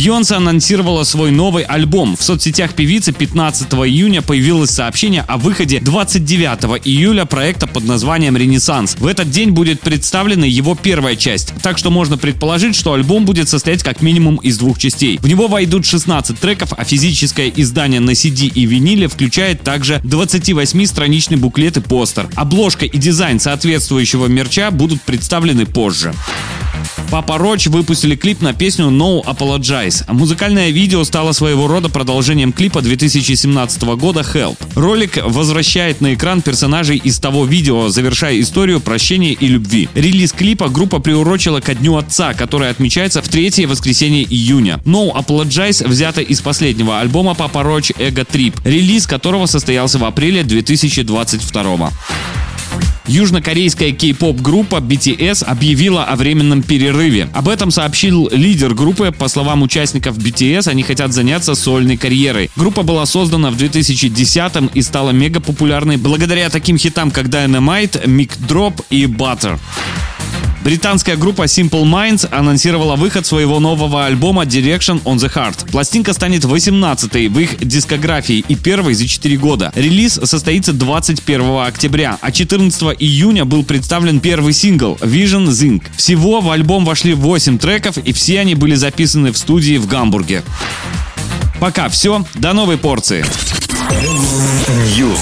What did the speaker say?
Бьонсе анонсировала свой новый альбом. В соцсетях певицы 15 июня появилось сообщение о выходе 29 июля проекта под названием «Ренессанс». В этот день будет представлена его первая часть, так что можно предположить, что альбом будет состоять как минимум из двух частей. В него войдут 16 треков, а физическое издание на CD и виниле включает также 28-страничный буклет и постер. Обложка и дизайн соответствующего мерча будут представлены позже. Папа Роч выпустили клип на песню No Apologize. Музыкальное видео стало своего рода продолжением клипа 2017 года Help. Ролик возвращает на экран персонажей из того видео, завершая историю прощения и любви. Релиз клипа группа приурочила ко Дню Отца, который отмечается в третье воскресенье июня. No Apologize взято из последнего альбома Папа Роч Эго Трип, релиз которого состоялся в апреле 2022 Южнокорейская кей-поп группа BTS объявила о временном перерыве. Об этом сообщил лидер группы. По словам участников BTS, они хотят заняться сольной карьерой. Группа была создана в 2010 и стала мега популярной благодаря таким хитам, как Dynamite, Mic Drop и Butter. Британская группа Simple Minds анонсировала выход своего нового альбома Direction on the Heart. Пластинка станет 18-й в их дискографии и первой за 4 года. Релиз состоится 21 октября, а 14 июня был представлен первый сингл Vision Zinc. Всего в альбом вошли 8 треков и все они были записаны в студии в Гамбурге. Пока все, до новой порции. News.